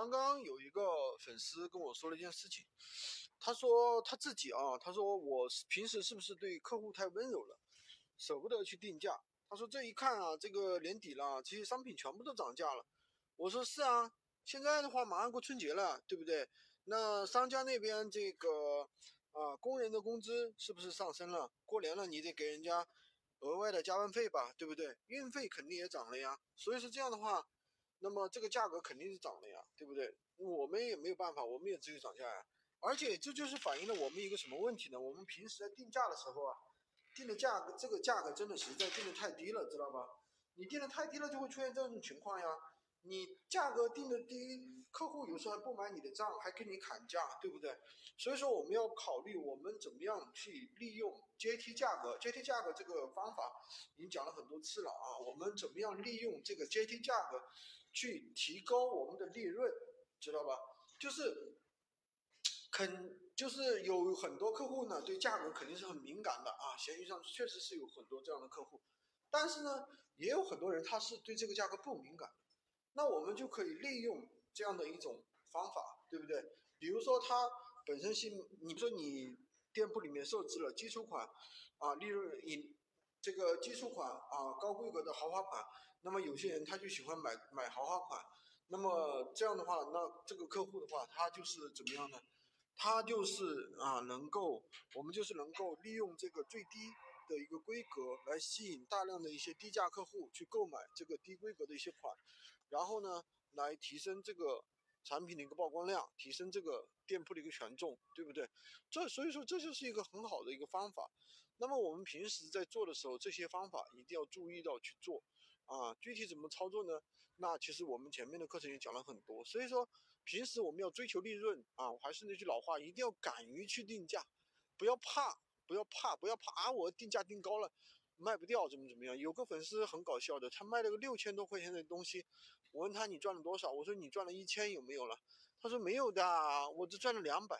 刚刚有一个粉丝跟我说了一件事情，他说他自己啊，他说我平时是不是对客户太温柔了，舍不得去定价。他说这一看啊，这个年底了，这些商品全部都涨价了。我说是啊，现在的话马上过春节了，对不对？那商家那边这个啊，工人的工资是不是上升了？过年了你得给人家额外的加班费吧，对不对？运费肯定也涨了呀。所以说这样的话。那么这个价格肯定是涨了呀，对不对？我们也没有办法，我们也只有涨价呀。而且这就是反映了我们一个什么问题呢？我们平时在定价的时候啊，定的价格这个价格真的实在定的太低了，知道吧？你定的太低了，就会出现这种情况呀。你价格定的低，客户有时候还不买你的账，还跟你砍价，对不对？所以说我们要考虑我们怎么样去利用阶梯价格。阶梯价格这个方法已经讲了很多次了啊，我们怎么样利用这个阶梯价格？去提高我们的利润，知道吧？就是肯，就是有很多客户呢，对价格肯定是很敏感的啊。闲鱼上确实是有很多这样的客户，但是呢，也有很多人他是对这个价格不敏感。那我们就可以利用这样的一种方法，对不对？比如说他本身是，你说你店铺里面设置了基础款啊，利润以这个基础款啊，高规格的豪华款。那么有些人他就喜欢买买豪华款，那么这样的话，那这个客户的话，他就是怎么样呢？他就是啊，能够我们就是能够利用这个最低的一个规格来吸引大量的一些低价客户去购买这个低规格的一些款，然后呢，来提升这个产品的一个曝光量，提升这个店铺的一个权重，对不对？这所以说这就是一个很好的一个方法。那么我们平时在做的时候，这些方法一定要注意到去做。啊，具体怎么操作呢？那其实我们前面的课程也讲了很多，所以说平时我们要追求利润啊，我还是那句老话，一定要敢于去定价，不要怕，不要怕，不要怕啊！我定价定高了，卖不掉怎么怎么样？有个粉丝很搞笑的，他卖了个六千多块钱的东西，我问他你赚了多少？我说你赚了一千有没有了？他说没有的，我只赚了两百，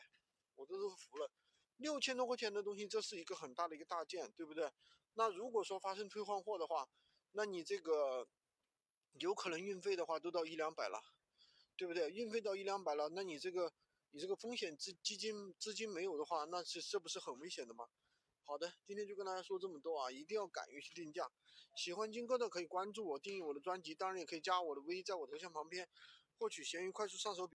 我这都是服了。六千多块钱的东西，这是一个很大的一个大件，对不对？那如果说发生退换货的话，那你这个有可能运费的话都到一两百了，对不对？运费到一两百了，那你这个你这个风险资基金资金没有的话，那是这不是很危险的吗？好的，今天就跟大家说这么多啊，一定要敢于去定价。喜欢金哥的可以关注我，订阅我的专辑，当然也可以加我的微，在我头像旁边获取闲鱼快速上手。